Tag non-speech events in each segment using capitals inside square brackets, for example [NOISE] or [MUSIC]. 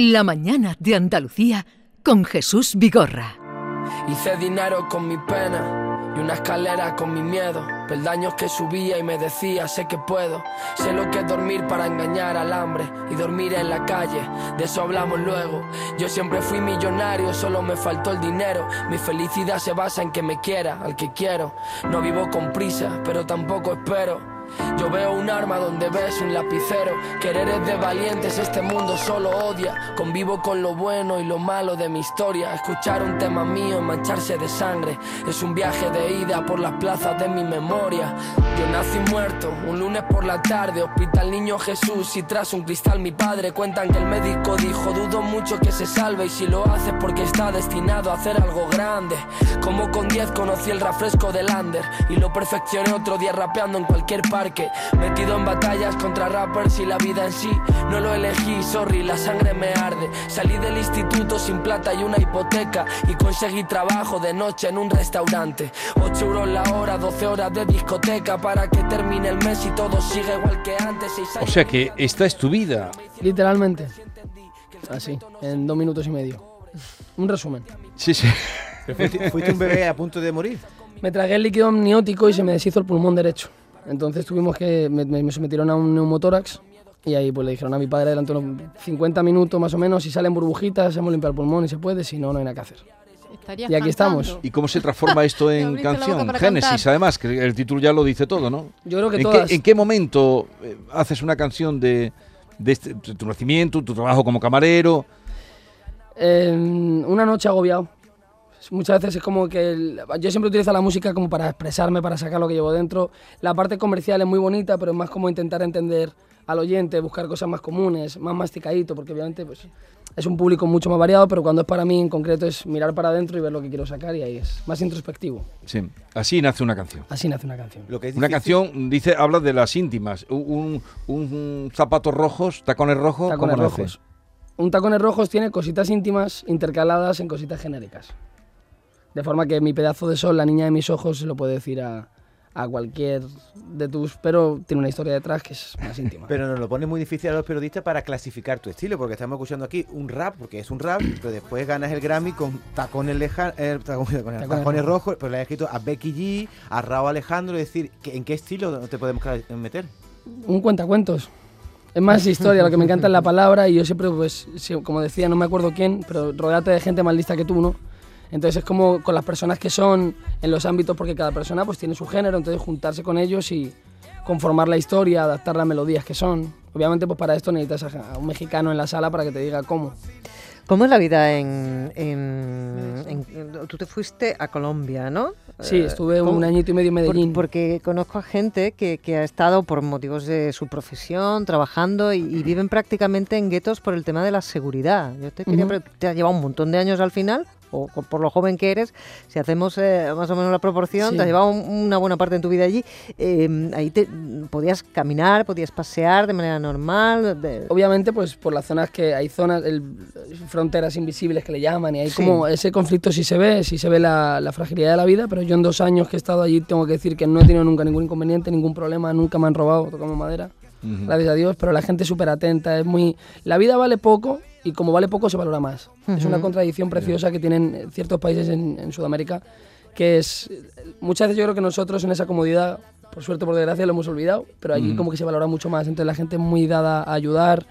La mañana de Andalucía con Jesús Vigorra. Hice dinero con mi pena y una escalera con mi miedo. Peldaños que subía y me decía, sé que puedo. Sé lo que es dormir para engañar al hambre y dormir en la calle. De eso hablamos luego. Yo siempre fui millonario, solo me faltó el dinero. Mi felicidad se basa en que me quiera al que quiero. No vivo con prisa, pero tampoco espero. Yo veo un arma donde ves un lapicero. Querer es de valientes, este mundo solo odia. Convivo con lo bueno y lo malo de mi historia. Escuchar un tema mío mancharse de sangre. Es un viaje de ida por las plazas de mi memoria. Yo nací muerto, un lunes por la tarde. Hospital Niño Jesús y tras un cristal mi padre. Cuentan que el médico dijo: Dudo mucho que se salve. Y si lo hace porque está destinado a hacer algo grande. Como con 10 conocí el refresco del Lander. Y lo perfeccioné otro día rapeando en cualquier parte Metido en batallas contra rappers y la vida en sí. No lo elegí, sorry, la sangre me arde. Salí del instituto sin plata y una hipoteca. Y conseguí trabajo de noche en un restaurante. 8 euros la hora, 12 horas de discoteca Para que termine el mes y todo siga igual que antes. O sea que esta es tu vida. Literalmente. Así, en dos minutos y medio. Un resumen. Sí, sí. ¿Fuiste un bebé a punto de morir? Me tragué el líquido amniótico y se me deshizo el pulmón derecho. Entonces tuvimos que, me, sometieron a un neumotórax y ahí pues le dijeron a mi padre durante unos 50 minutos más o menos, si salen burbujitas, hemos limpiado el pulmón y se puede, si no, no hay nada que hacer. y aquí estamos. ¿Y cómo se transforma esto [LAUGHS] en canción? Génesis, además, que el título ya lo dice todo, ¿no? Yo creo que ¿En, todas... qué, ¿En qué momento eh, haces una canción de, de, este, tu nacimiento, tu trabajo como camarero? una noche agobiado muchas veces es como que yo siempre utilizo la música como para expresarme, para sacar lo que llevo dentro. La parte comercial es muy bonita, pero es más como intentar entender al oyente, buscar cosas más comunes, más masticadito, porque obviamente pues, es un público mucho más variado, pero cuando es para mí en concreto es mirar para adentro y ver lo que quiero sacar y ahí es más introspectivo. Sí, así nace una canción. Así nace una canción. Lo que una canción, dice, habla de las íntimas. Un, un, zapatos rojos, tacones rojos, tacones rojos. Un tacones rojos tiene cositas íntimas intercaladas en cositas genéricas. De forma que mi pedazo de sol, la niña de mis ojos, se lo puede decir a, a cualquier de tus, pero tiene una historia detrás que es más [LAUGHS] íntima. Pero nos lo pone muy difícil a los periodistas para clasificar tu estilo, porque estamos escuchando aquí un rap, porque es un rap, pero después ganas el Grammy con tacones, eh, tacones, rojos, pero le has escrito a Becky G, a Raúl Alejandro, es decir, ¿en qué estilo te podemos meter? Un cuentacuentos. Es más [LAUGHS] historia, lo que me encanta es la palabra y yo siempre, pues, como decía, no me acuerdo quién, pero rodeate de gente más lista que tú, ¿no? Entonces es como con las personas que son en los ámbitos, porque cada persona pues tiene su género, entonces juntarse con ellos y conformar la historia, adaptar las melodías que son. Obviamente pues para esto necesitas a un mexicano en la sala para que te diga cómo. ¿Cómo es la vida en, Tú te fuiste a Colombia, ¿no? Sí, estuve un añito y medio en Medellín. porque conozco a gente que, ha estado por motivos de su profesión trabajando y, viven prácticamente en guetos por el tema de la seguridad. Yo te quería te ha llevado un montón de años al final o por lo joven que eres, si hacemos eh, más o menos la proporción, te has llevado una buena parte de tu vida allí, em, ahí te, podías caminar, podías pasear de manera normal. Obviamente, pues por las zonas que hay zonas, fronteras invisibles que le llaman, y hay como ese conflicto sí se ve, sí se ve la, la, fragilidad de la vida, pero yo en dos años que he estado allí tengo que decir que no he tenido nunca ningún inconveniente, ningún problema, nunca me han robado, tocamos madera. Gracias a Dios, pero la gente es súper atenta, es muy... La vida vale poco, y como vale poco se valora más. Es una contradicción preciosa que tienen ciertos países en, Sudamérica, que es, muchas veces yo creo que nosotros en esa comodidad, por suerte por desgracia, lo hemos olvidado, pero allí como que se valora mucho más, entonces la gente es muy dada a ayudar.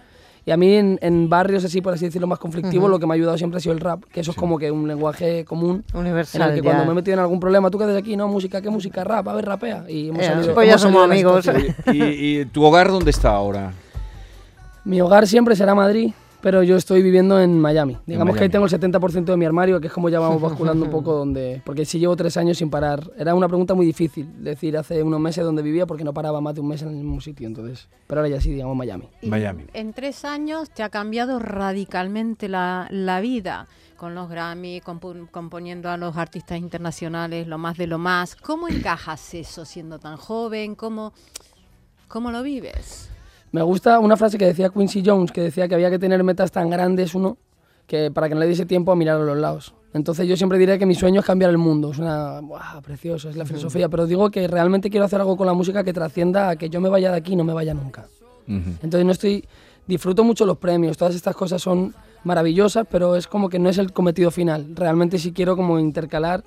Y a mí en, barrios así, por así decirlo, más conflictivos, lo que me ha ayudado siempre ha sido el rap, que eso es como que un lenguaje común. Universal. que cuando me he metido en algún problema, tú que haces aquí, no, música, ¿qué música? Rap, a ver, rapea. Y hemos salido, pues ya somos amigos. ¿Y, ¿Y tu hogar dónde está ahora? Mi hogar siempre será Madrid pero yo estoy viviendo en Miami. Digamos que ahí tengo el 70% de mi armario, que es como ya vamos [LAUGHS] basculando un poco donde... Porque si llevo tres años sin parar. Era una pregunta muy difícil decir hace unos meses dónde vivía porque no paraba más de un mes en el mismo sitio, entonces... Pero ahora ya sí, digamos Miami. Miami. En tres años te ha cambiado radicalmente la, la vida con los Grammy, componiendo a los artistas internacionales, lo más de lo más. ¿Cómo encajas eso siendo tan joven? ¿Cómo, cómo lo vives? Me gusta una frase que decía Quincy Jones, que decía que había que tener metas tan grandes uno que para que no le diese tiempo a mirar a los lados. Entonces yo siempre diré que mi sueño es cambiar el mundo. Es una... precioso, es la filosofía. Pero digo que realmente quiero hacer algo con la música que trascienda a que yo me vaya de aquí y no me vaya nunca. Entonces no estoy... Disfruto mucho los premios. Todas estas cosas son maravillosas, pero es como que no es el cometido final. Realmente sí quiero como intercalar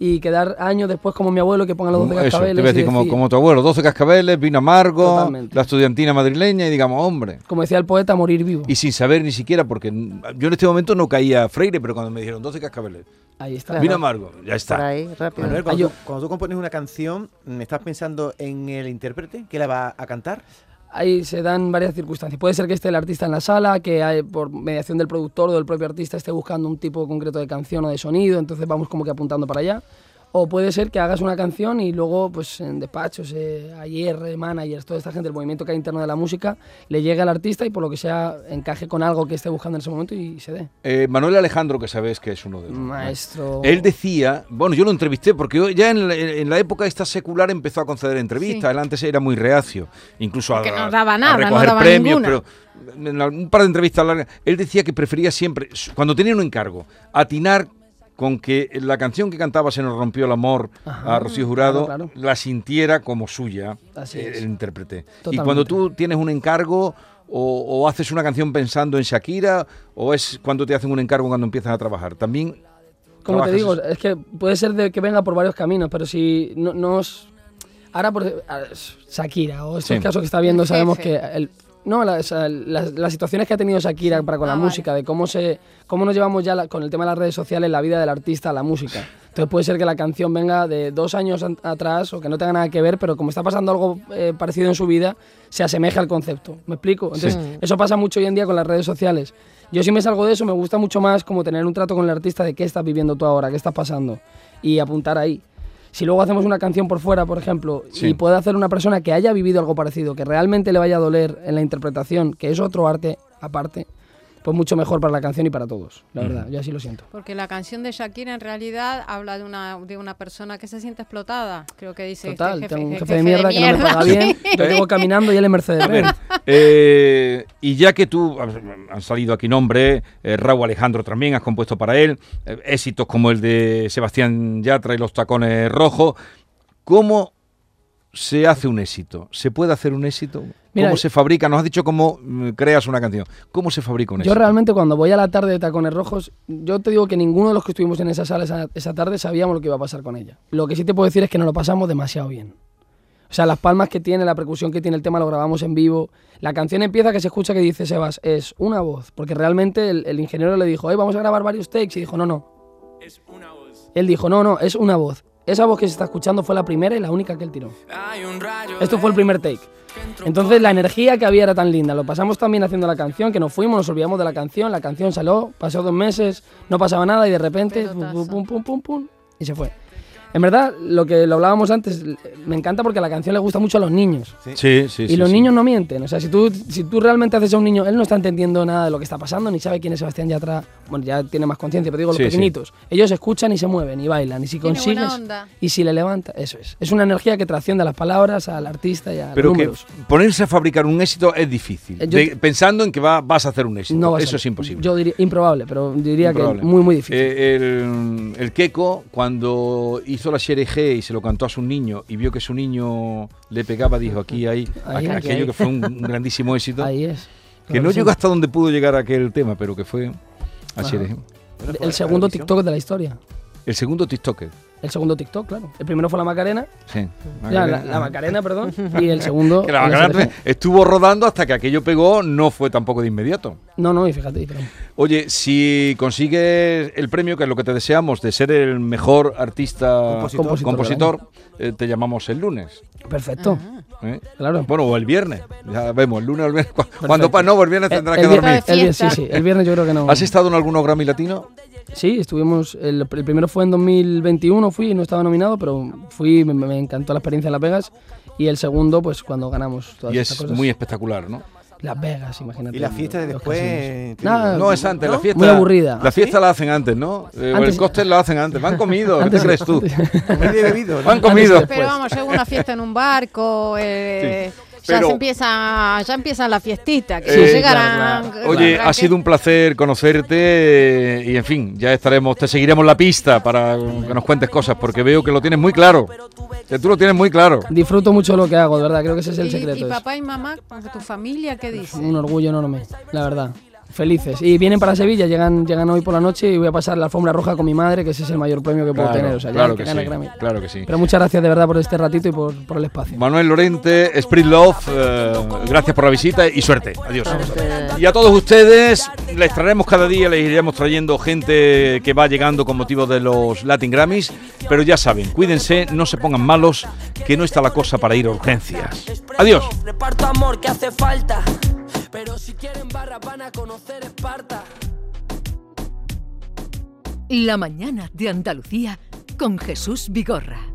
y quedar años después como mi abuelo que ponga los 12 Eso, te cascabeles. voy a decir, como, decir- como tu abuelo, 12 cascabeles, vino amargo, Totalmente. la estudiantina madrileña y digamos, hombre. como decía el poeta, morir vivo. Y sin saber ni siquiera, porque yo en este momento no caía a Freire, pero cuando me dijeron 12 cascabeles, Ahí está. vino amargo, ya Por está. ahí, rápido. Manuel, cuando, yo- tú, cuando tú compones una canción, ¿estás pensando en el intérprete que la va a cantar? Ahí se dan varias circunstancias. Puede ser que esté el artista en la sala, que por mediación del productor o del propio artista esté buscando un tipo concreto de canción o de sonido, entonces vamos como que apuntando para allá. O puede ser que hagas una canción y luego, pues en despachos, eh, ayer, managers, toda esta gente, el movimiento que hay interno de la música, le llegue al artista y por lo que sea encaje con algo que esté buscando en ese momento y se dé. Eh, Manuel Alejandro, que sabes que es uno de ellos. Maestro. Él decía, bueno, yo lo entrevisté porque yo- ya en la, en la época esta secular empezó a conceder entrevistas. Sí. Él antes era muy reacio, incluso a, no a- daba a nada, no recoger daba premios, ninguna. pero en un par de entrevistas largas, él decía que prefería siempre, cuando tenía un encargo, atinar con que la canción que cantaba Se nos rompió el amor Ajá, a Rocío Jurado claro, la sintiera como suya Así eh, es. el intérprete. Y cuando tú tienes un encargo o, o haces una canción pensando en Shakira o es cuando te hacen un encargo cuando empiezas a trabajar. También Como te digo, eso. es que puede ser de que venga por varios caminos, pero si no, no os- Ahora, por Shakira o estos Sí. casos que está viendo, sabemos que... El, no, las, las situaciones que ha tenido Shakira para con Ah, la vale. música, de cómo se cómo nos llevamos ya la- con el tema de las redes sociales, la vida del artista a la música. Entonces puede ser que la canción venga de dos años an- atrás o que no tenga nada que ver, pero como está pasando algo eh, parecido en su vida, se asemeja al concepto. ¿Me explico? Entonces, eso pasa mucho hoy en día con las redes sociales. Yo si me salgo de eso, me gusta mucho más como tener un trato con el artista de qué estás viviendo tú ahora, qué estás pasando y apuntar ahí. Si luego hacemos una canción por fuera, por ejemplo, Sí. y puede hacer una persona que haya vivido algo parecido, que realmente le vaya a doler en la interpretación, que es otro arte aparte, pues mucho mejor para la canción y para todos, la verdad, yo así lo siento. Porque la canción de Shakira en realidad habla de una, de una persona que se siente explotada. Creo que dice este Total, jefe, tengo un je- jefe de mierda que no me paga bien, [LAUGHS] yo llego caminando y él en Mercedes. A ver, Benz. eh, y ya que tú, han salido aquí nombres, eh, Raúl Alejandro también has compuesto para él, eh, éxitos como el de Sebastián Yatra y los tacones rojos, ¿cómo se hace un éxito? ¿Se puede hacer un éxito? Mira, ¿Cómo se fabrica? Nos has dicho cómo mm, creas una canción. ¿Cómo se fabrica un Yo éxito? realmente cuando voy a la tarde de Tacones Rojos, yo te digo que ninguno de los que estuvimos en esa sala esa, esa tarde sabíamos lo que iba a pasar con ella. Lo que sí te puedo decir es que nos lo pasamos demasiado bien. O sea, las palmas que tiene, la percusión que tiene el tema, lo grabamos en vivo. La canción empieza que se escucha que dice Sebas, es una voz. Porque realmente el, el ingeniero le dijo, "Ey, vamos a grabar varios takes. Y dijo, no, no. Es una voz. Él dijo, no, no, es una voz. Esa voz que se está escuchando fue la primera y la única que él tiró. Esto fue el primer take. Entonces la energía que había era tan linda. Lo pasamos también haciendo la canción, que nos fuimos, nos olvidamos de la canción. La canción salió, pasó dos meses, no pasaba nada y de repente, pum, pum, pum, pum, pum, y se fue. En verdad, lo que lo hablábamos antes, me encanta porque la canción le gusta mucho a los niños. Sí, sí, y sí, los sí. niños no mienten. O sea, si tú, si tú realmente haces a un niño, él no está entendiendo nada de lo que está pasando, ni sabe quién es Sebastián Yatra. Bueno, ya tiene más conciencia, pero digo, los Sí, sí. pequeñitos. Ellos escuchan y se mueven y bailan. Y si Tiene buena consigues. onda. Y si le levanta, eso es. Es una energía que trasciende a las palabras, al artista y a Pero los que números. ponerse a fabricar un éxito es difícil. Eh, yo- De- pensando en que va- vas a hacer un éxito. No Eso es imposible. Yo diría improbable, pero diría Improbable. que muy, muy difícil. Eh, el, el Keiko, cuando hizo la Xereje y se lo cantó a su niño y vio que su niño le pegaba, dijo aquí hay Ahí, aqu- aquí aquello hay. que fue un, un grandísimo éxito. Ahí es. que Claro no sí. llegó hasta donde pudo llegar aquel tema, pero que fue a El segundo. TikTok de la historia. El segundo TikToker. El segundo TikTok, claro. El primero fue la Macarena. Sí. Ya, la, la Macarena, perdón. Y el segundo. [LAUGHS] Que la Macarena estuvo rodando hasta que aquello pegó, no fue tampoco de inmediato. No, no, y fíjate. pero- Oye, si consigues el premio, que es lo que te deseamos, de ser el mejor artista Compositor. Compositor compositor, eh, te llamamos el lunes. Perfecto. ¿eh? Claro. Bueno, o el viernes. Ya vemos, el lunes o el viernes. cu- [LAUGHS] Cuando pa- no, el viernes tendrás el, que dormir. el vier- sí, sí. El viernes yo creo que no. ¿Has estado en algunos Grammy Latino? Sí, estuvimos. El, el primero fue en 2021, fui y no estaba nominado, pero fui, me, me encantó la experiencia en Las Vegas. Y el segundo, pues cuando ganamos todas Y estas es cosas. muy espectacular, ¿no? Las Vegas, imagínate. Y la fiesta de después. Nada, No, es antes, la fiesta. Muy aburrida. La fiesta la hacen antes, ¿no? Eh, o Antes- el cóctel la hacen antes. Van comido, ¿qué Antes- te crees tú? ¿no? Van comido. Pero vamos, llega una fiesta en un barco, eh, ya pero- se empieza, ya empieza la fiestita, que se llegarán. claro, claro. Oye, ¿para ha sido un placer conocerte eh, y en fin, ya estaremos, te seguiremos la pista para que nos cuentes cosas porque veo que lo tienes muy claro. Que tú lo tienes muy claro. Disfruto mucho lo que hago, de verdad, creo que ese es el ¿Y, secreto. y es papá y mamá, tu familia, qué dicen? un orgullo enorme, la verdad. Felices. Y vienen para Sevilla, llegan, llegan hoy por la noche y voy a pasar la alfombra roja con mi madre, que ese es el mayor premio que puedo Claro, tener. O sea, claro que que sí, Grammy. claro que sí. Pero muchas gracias de verdad por este ratito y por, por el espacio. Manuel Lorente, Spirit Love, eh, gracias por la visita y suerte. Adiós. Y a todos ustedes les traeremos cada día, les iremos trayendo gente que va llegando con motivo de los Latin Grammys, pero ya saben, cuídense, no se pongan malos, que no está la cosa para ir a urgencias. Adiós. Reparto amor que hace falta. Si quieren barra van a conocer Esparta. La mañana de Andalucía con Jesús Vigorra.